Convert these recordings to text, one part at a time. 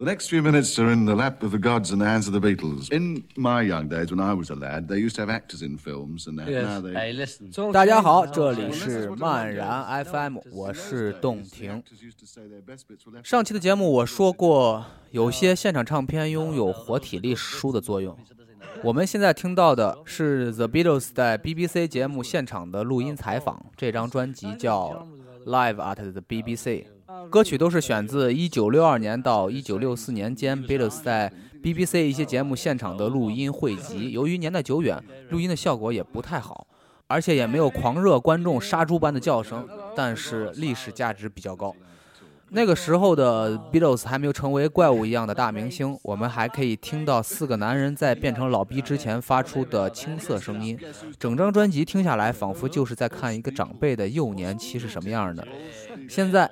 The next few minutes are in the lap of the gods and the hands of the Beatles. In my young days, when I was a lad, they used to have actors in films, and Yes. now they. Hey, listen. 大家好，这里是漫然 FM，我是洞庭。上期的节目我说过，有些现场唱片拥有活体历史书的作用。我们现在听到的是 The Beatles 在 BBC 节目现场的录音采访，这张专辑叫《Live at the BBC》，歌曲都是选自1962年到1964年间贝多斯在 BBC 一些节目现场的录音汇集。由于年代久远，录音的效果也不太好，而且也没有狂热观众杀猪般的叫声，但是历史价值比较高。那个时候的 Beatles 还没有成为怪物一样的大明星，我们还可以听到四个男人在变成老逼之前发出的青涩声音。整张专辑听下来，仿佛就是在看一个长辈的幼年期是什么样的。现在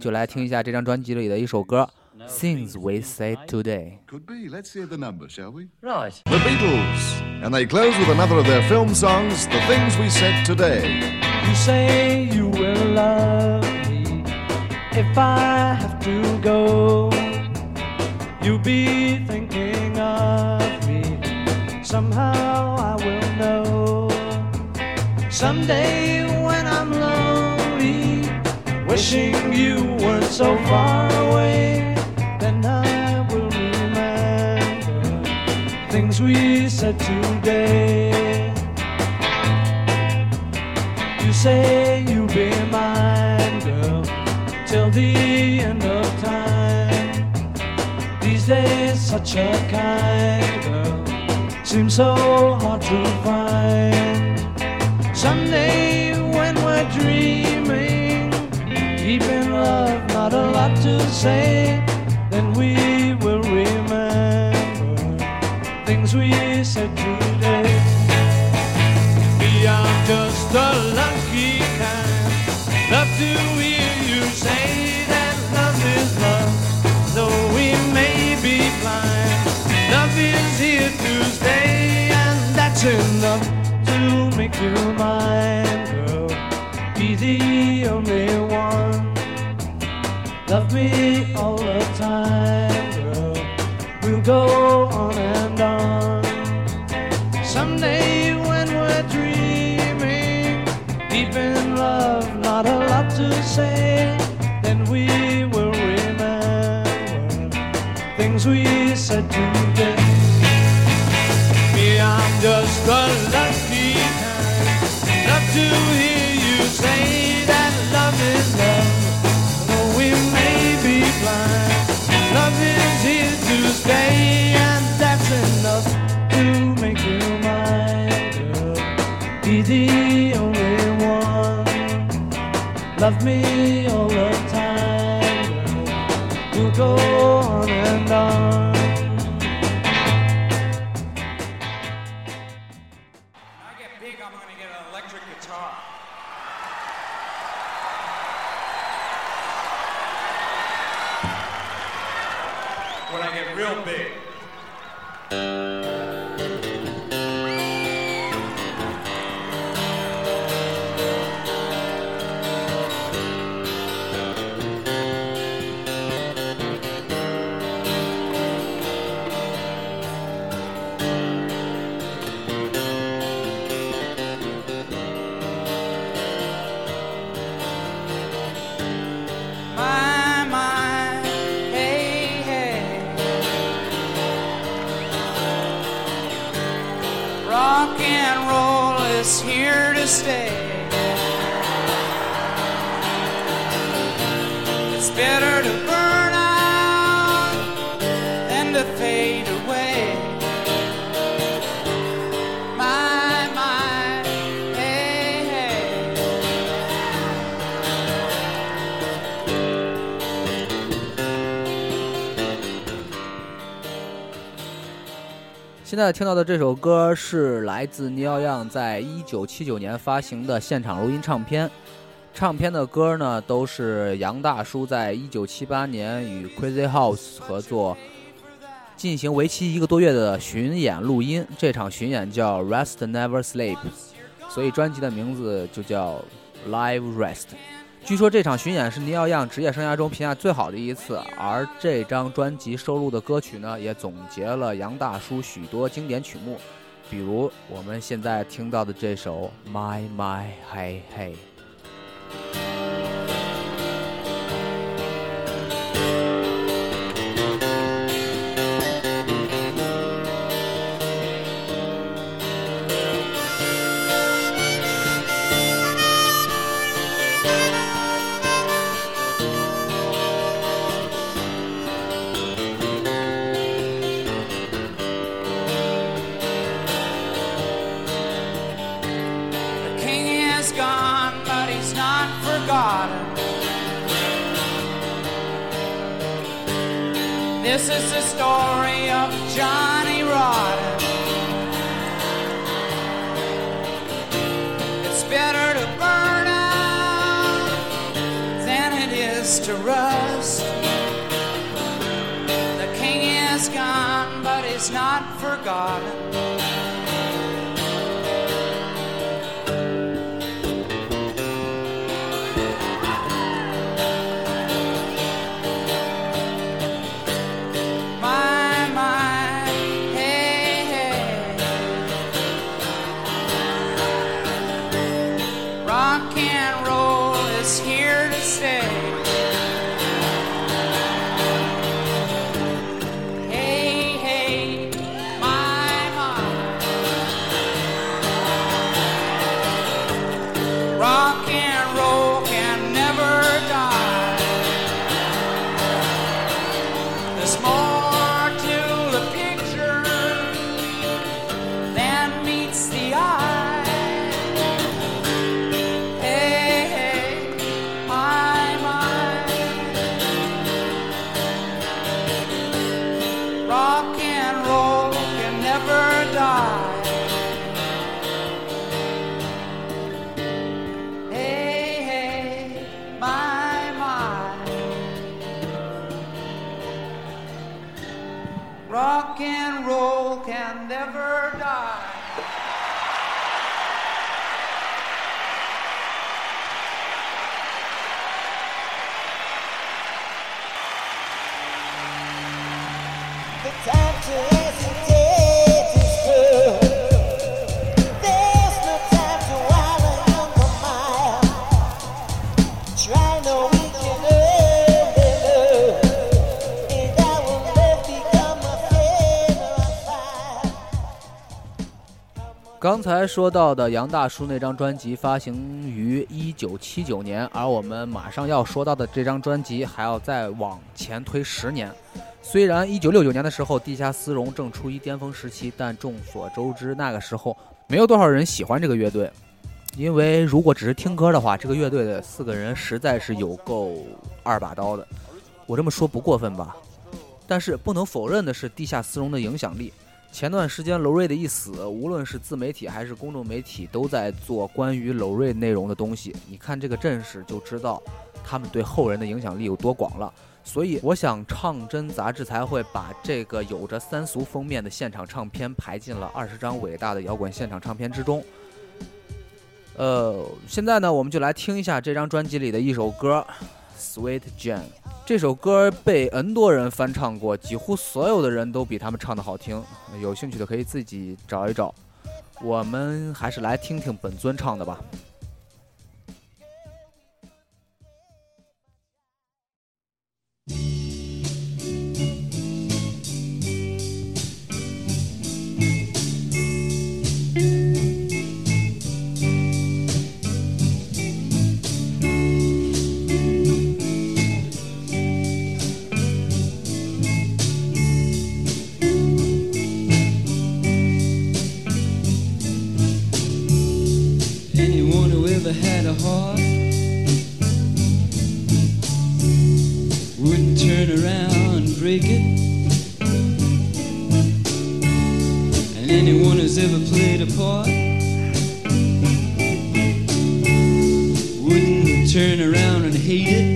就来听一下这张专辑里的一首歌《Things We Say Today》。Could be. Let's hear the number, shall we? Right. The Beatles. And they close with another of their film songs, The Things We Said Today. You say you will love if I have to go. You'll be thinking of me. Somehow I will know. Someday when I'm lonely, wishing you weren't so far away, then I will remember things we said today. You say you'll the end of time. These days, such a kind girl seems so hard to find. Someday, when we're dreaming, deep in love, not a lot to say, then we will remember things we to stay, and that's enough to make you mine, girl. Be the only one. Love me all the time, girl. We'll go on and on. Someday when we're dreaming, deep in love, not a lot to say, then we will remember things we said today. Stay, 现在听到的这首歌是来自 Neil Young 在一九七九年发行的现场录音唱片。唱片的歌呢，都是杨大叔在一九七八年与 Crazy House 合作，进行为期一个多月的巡演录音。这场巡演叫 Rest Never Sleep，所以专辑的名字就叫 Live Rest。据说这场巡演是尼奥样职业生涯中评价最好的一次，而这张专辑收录的歌曲呢，也总结了杨大叔许多经典曲目，比如我们现在听到的这首《My My Hey Hey》。This is the story of Johnny Rotten. It's better to burn out than it is to rust. The king is gone, but he's not forgotten. “刚才说到的杨大叔那张专辑发行于一九七九年，而我们马上要说到的这张专辑还要再往前推十年。虽然一九六九年的时候，地下丝绒正处于巅峰时期，但众所周知，那个时候没有多少人喜欢这个乐队，因为如果只是听歌的话，这个乐队的四个人实在是有够二把刀的。我这么说不过分吧？但是不能否认的是，地下丝绒的影响力。前段时间，娄瑞的一死，无论是自媒体还是公众媒体，都在做关于娄瑞内容的东西。你看这个阵势，就知道他们对后人的影响力有多广了。所以，我想《唱真》杂志才会把这个有着三俗封面的现场唱片排进了二十张伟大的摇滚现场唱片之中。呃，现在呢，我们就来听一下这张专辑里的一首歌《Sweet Jane》。这首歌被 N 多人翻唱过，几乎所有的人都比他们唱的好听。有兴趣的可以自己找一找。我们还是来听听本尊唱的吧。never had a heart. Wouldn't turn around and break it. And anyone who's ever played a part Wouldn't turn around and hate it.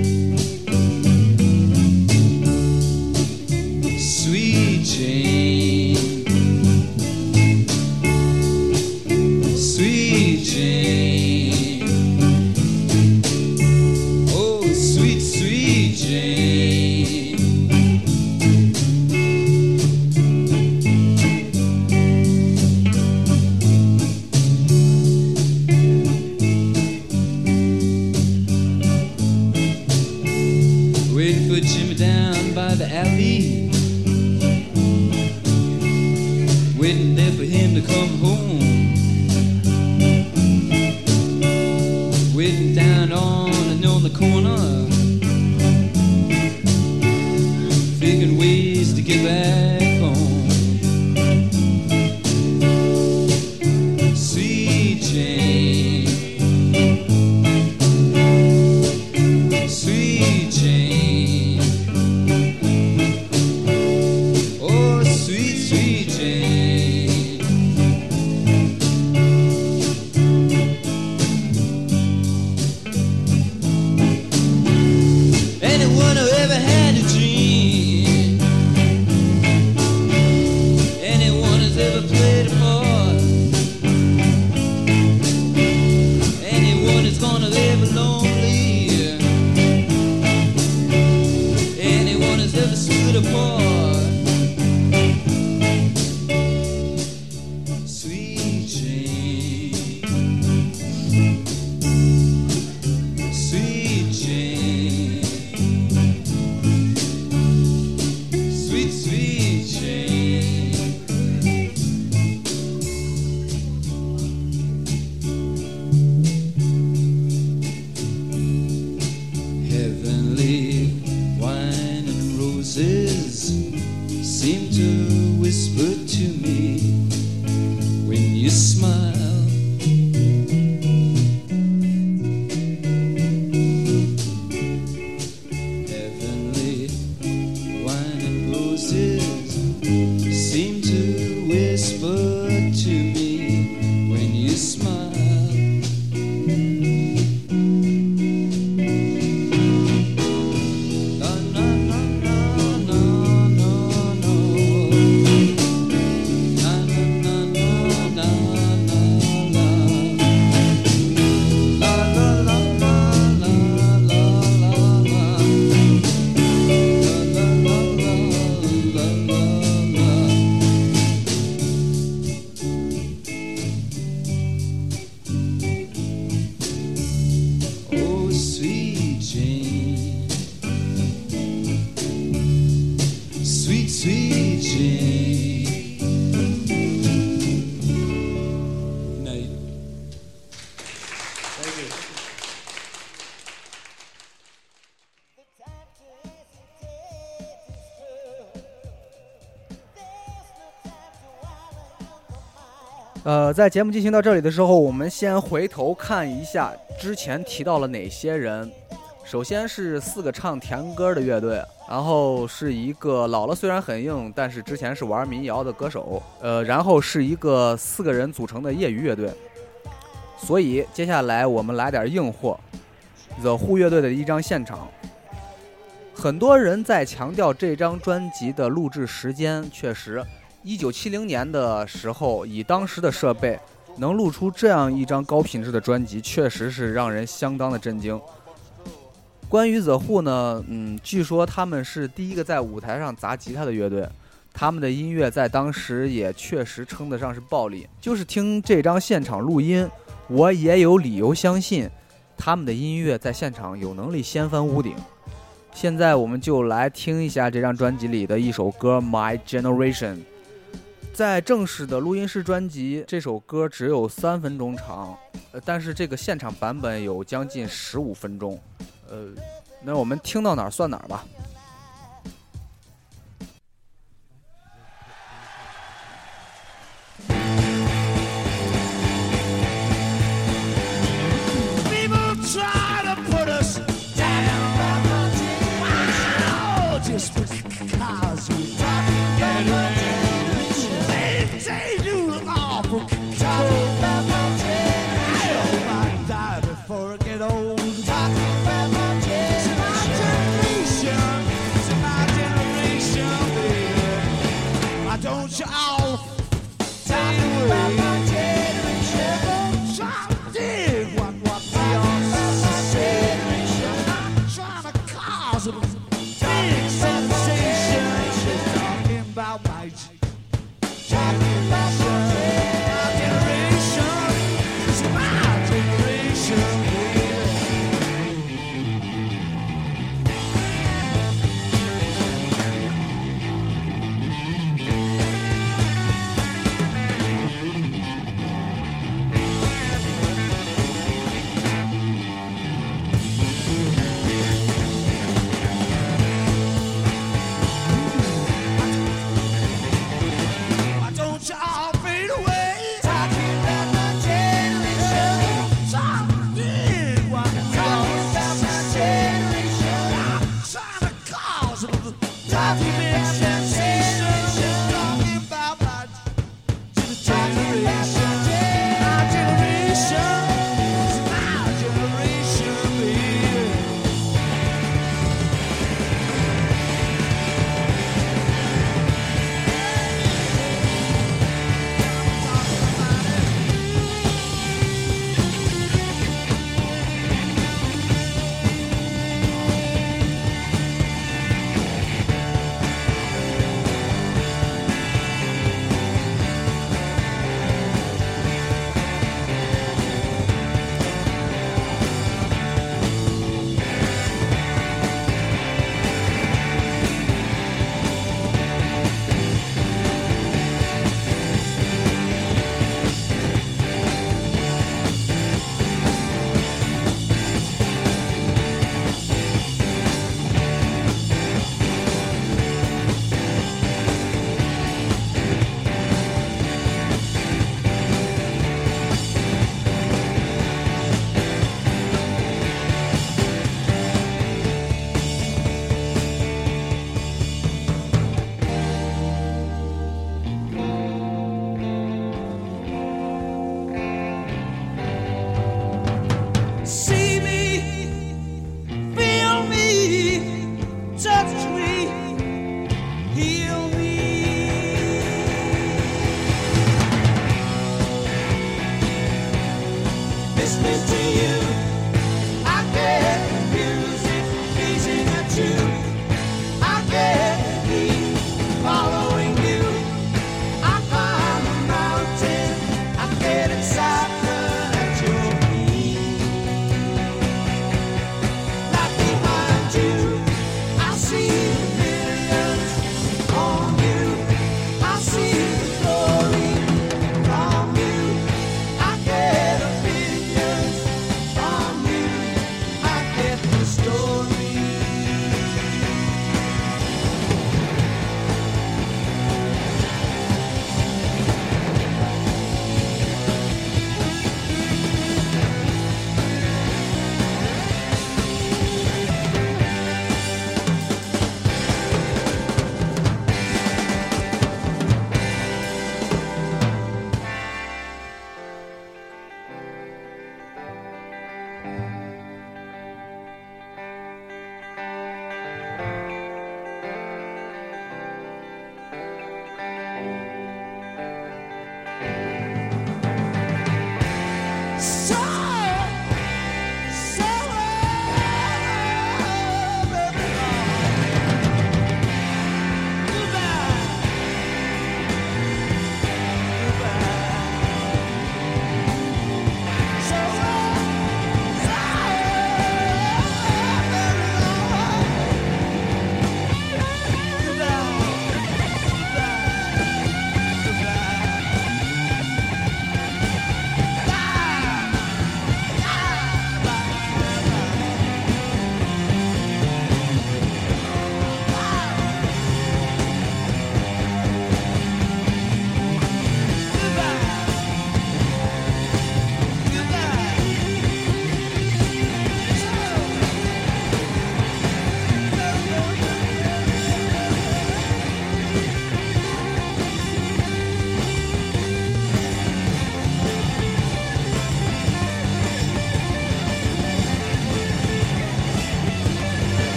在节目进行到这里的时候，我们先回头看一下之前提到了哪些人。首先是四个唱甜歌的乐队，然后是一个老了虽然很硬，但是之前是玩民谣的歌手，呃，然后是一个四个人组成的业余乐队。所以接下来我们来点硬货，The Who 乐队的一张现场。很多人在强调这张专辑的录制时间，确实，一九七零年的时候，以当时的设备能录出这样一张高品质的专辑，确实是让人相当的震惊。关于 The Who 呢，嗯，据说他们是第一个在舞台上砸吉他的乐队，他们的音乐在当时也确实称得上是暴力。就是听这张现场录音，我也有理由相信，他们的音乐在现场有能力掀翻屋顶。现在我们就来听一下这张专辑里的一首歌《My Generation》。在正式的录音室专辑，这首歌只有三分钟长，呃，但是这个现场版本有将近十五分钟，呃，那我们听到哪儿算哪儿吧。to you.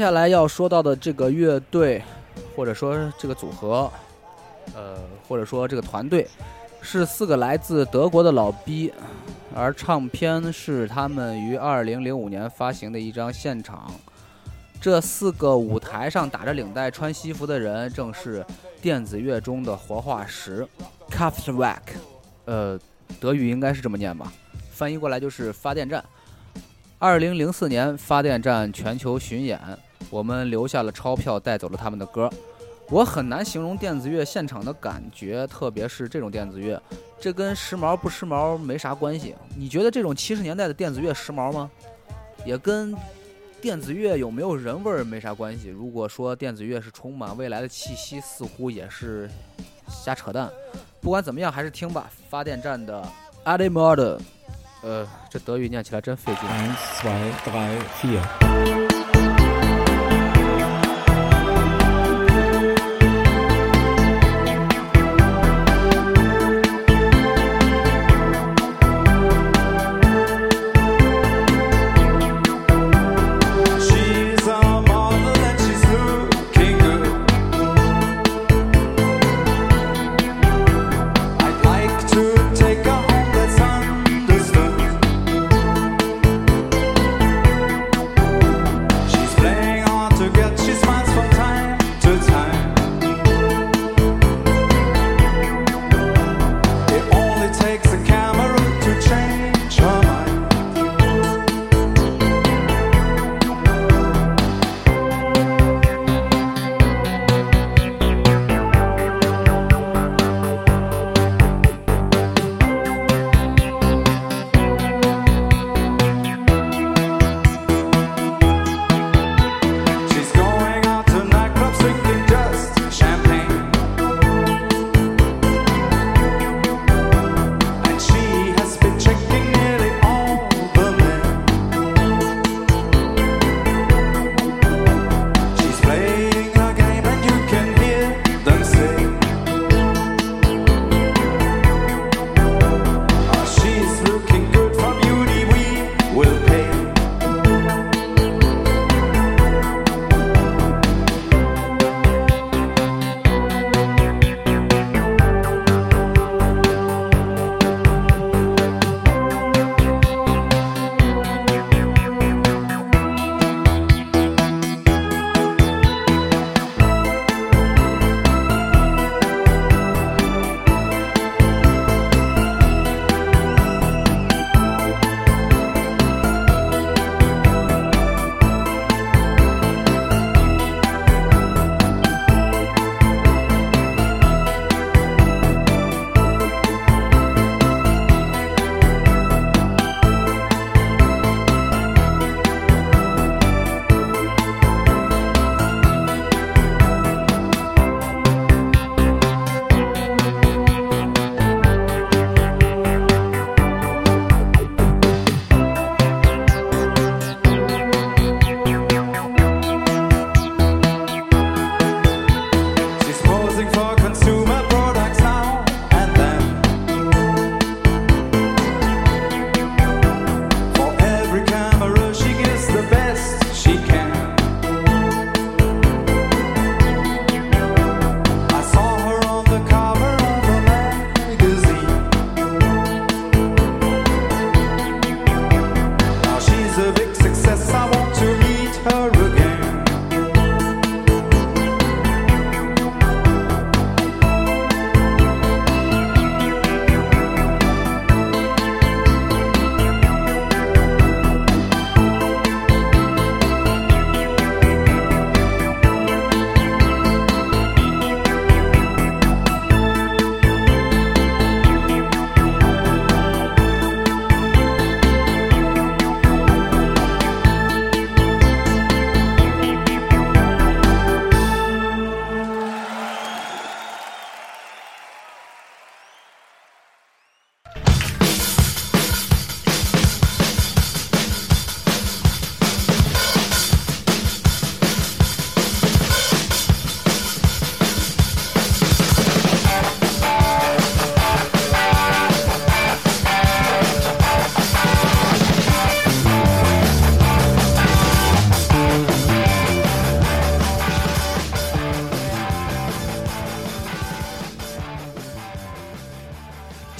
接下来要说到的这个乐队，或者说这个组合，呃，或者说这个团队，是四个来自德国的老逼，而唱片是他们于2005年发行的一张现场。这四个舞台上打着领带、穿西服的人，正是电子乐中的活化石 Kraftwerk，呃，德语应该是这么念吧，翻译过来就是发电站。二零零四年，发电站全球巡演，我们留下了钞票，带走了他们的歌。我很难形容电子乐现场的感觉，特别是这种电子乐，这跟时髦不时髦没啥关系。你觉得这种七十年代的电子乐时髦吗？也跟电子乐有没有人味儿没啥关系。如果说电子乐是充满未来的气息，似乎也是瞎扯淡。不管怎么样，还是听吧。发电站的 a d i m o d 呃，这德语念起来真费劲。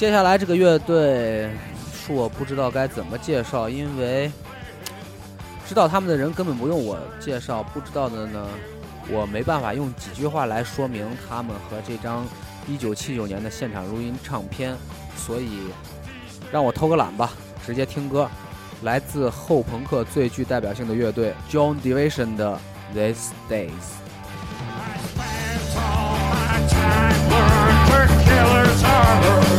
接下来这个乐队是我不知道该怎么介绍，因为知道他们的人根本不用我介绍，不知道的呢，我没办法用几句话来说明他们和这张1979年的现场录音唱片，所以让我偷个懒吧，直接听歌，来自后朋克最具代表性的乐队 John Division 的《These Days》。The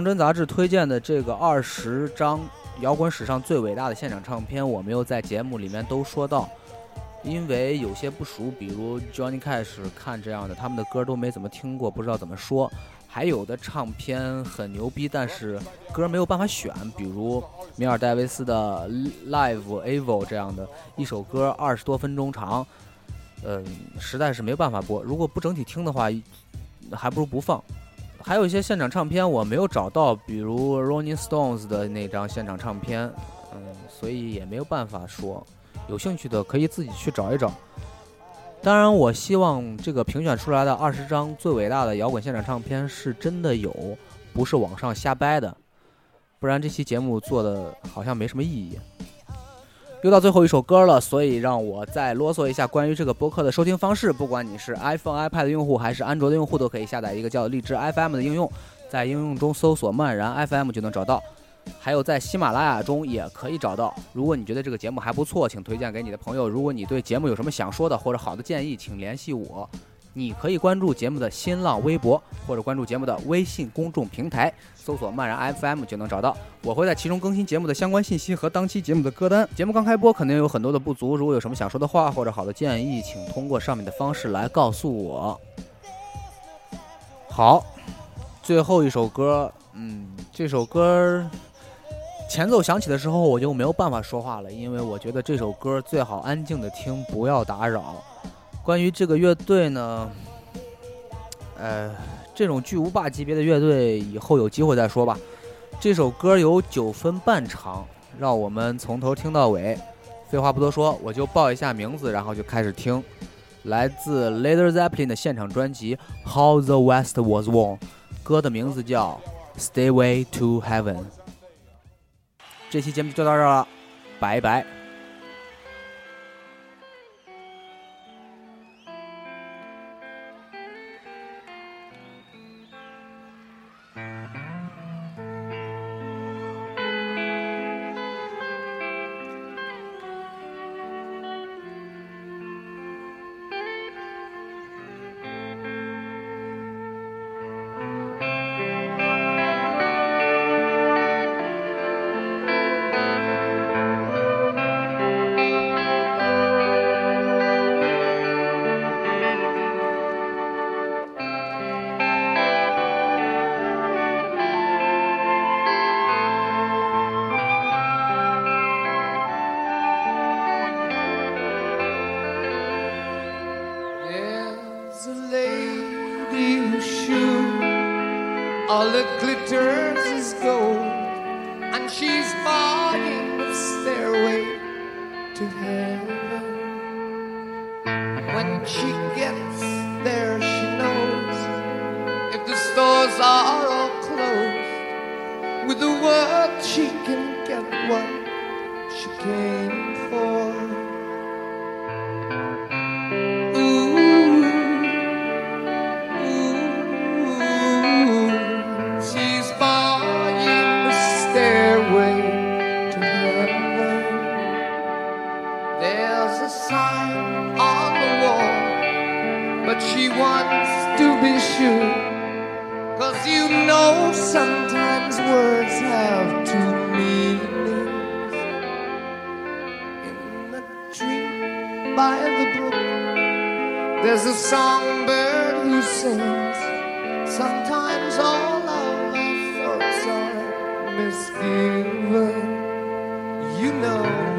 唱真杂志推荐的这个二十张摇滚史上最伟大的现场唱片，我没有在节目里面都说到，因为有些不熟，比如 Johnny Cash 看这样的，他们的歌都没怎么听过，不知道怎么说。还有的唱片很牛逼，但是歌没有办法选，比如米尔戴维斯的 Live Evil 这样的一首歌二十多分钟长，嗯，实在是没有办法播。如果不整体听的话，还不如不放。还有一些现场唱片我没有找到，比如 Rolling Stones 的那张现场唱片，嗯，所以也没有办法说。有兴趣的可以自己去找一找。当然，我希望这个评选出来的二十张最伟大的摇滚现场唱片是真的有，不是网上瞎掰的，不然这期节目做的好像没什么意义。又到最后一首歌了，所以让我再啰嗦一下关于这个播客的收听方式。不管你是 iPhone、iPad 用户还是安卓的用户，都可以下载一个叫荔枝 FM 的应用，在应用中搜索“漫然 FM” 就能找到。还有在喜马拉雅中也可以找到。如果你觉得这个节目还不错，请推荐给你的朋友。如果你对节目有什么想说的或者好的建议，请联系我。你可以关注节目的新浪微博，或者关注节目的微信公众平台，搜索“漫然 FM” 就能找到。我会在其中更新节目的相关信息和当期节目的歌单。节目刚开播，肯定有很多的不足。如果有什么想说的话或者好的建议，请通过上面的方式来告诉我。好好，最后一首歌，嗯，这首歌前奏响起的时候，我就没有办法说话了，因为我觉得这首歌最好安静的听，不要打扰。关于这个乐队呢，呃，这种巨无霸级别的乐队，以后有机会再说吧。这首歌有九分半长，让我们从头听到尾。废话不多说，我就报一下名字，然后就开始听。来自 Led Zeppelin 的现场专辑《How the West Was Won》，歌的名字叫《Stayway to Heaven》。这期节目就到这儿了，拜拜。Songbird who sings. Sometimes all of our thoughts are misgiven. You know.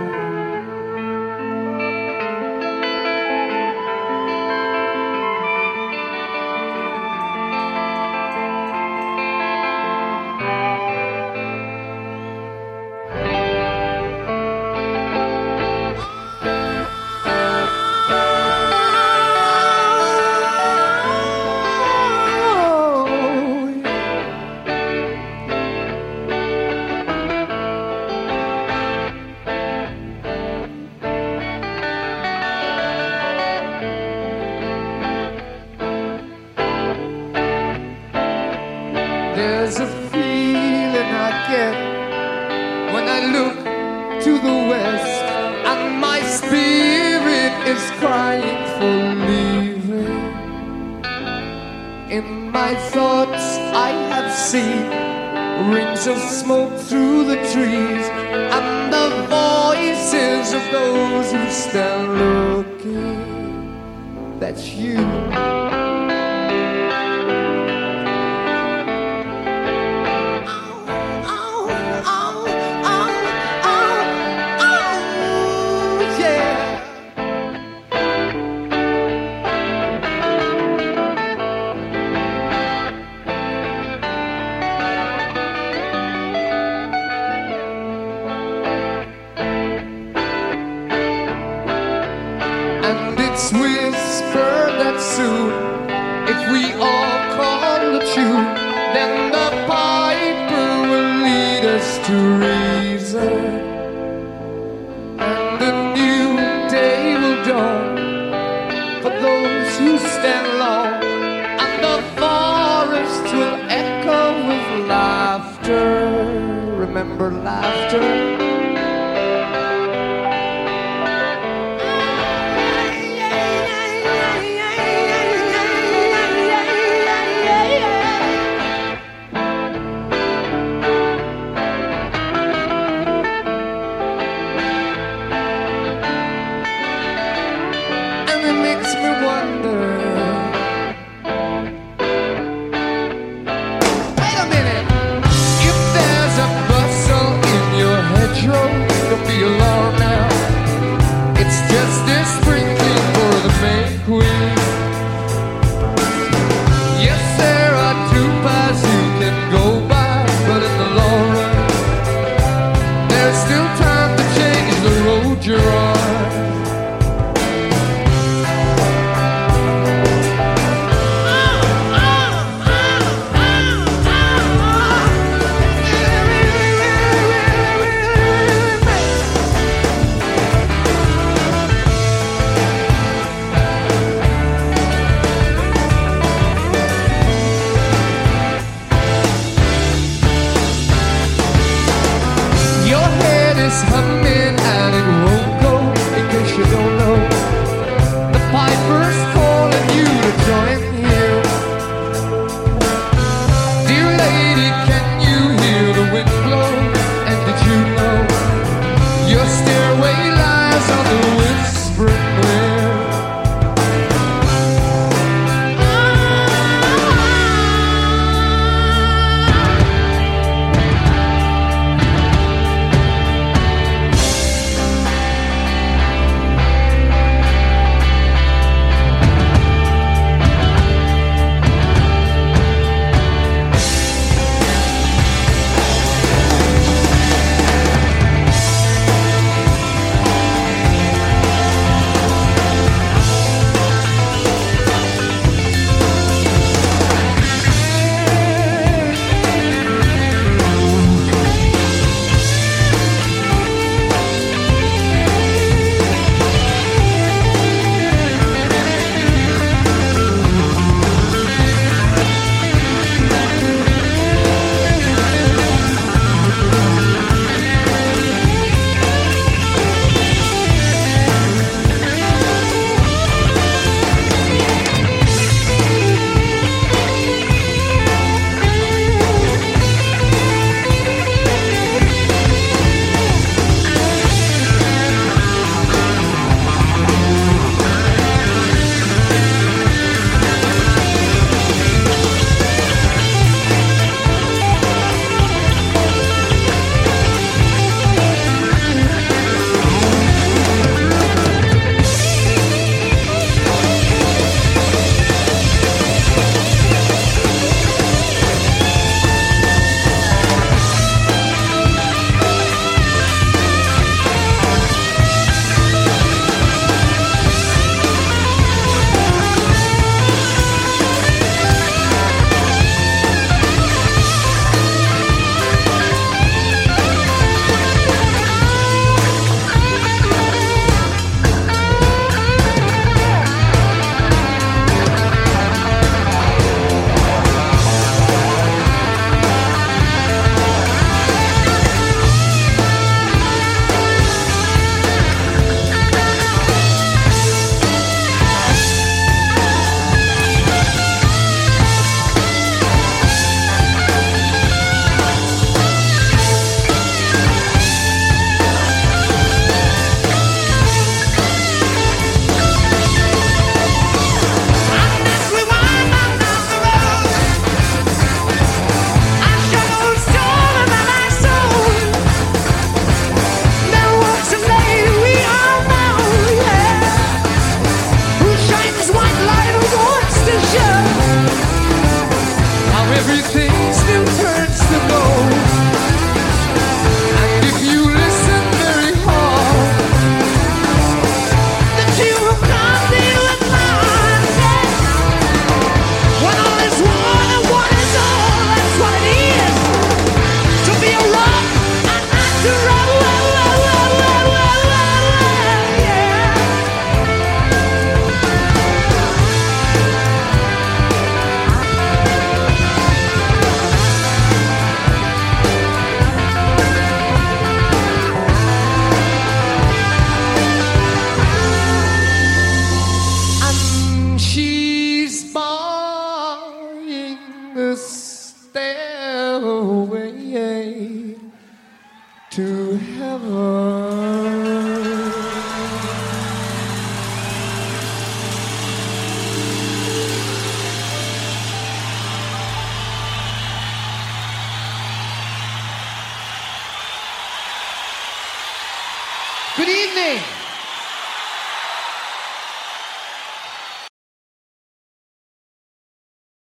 Everything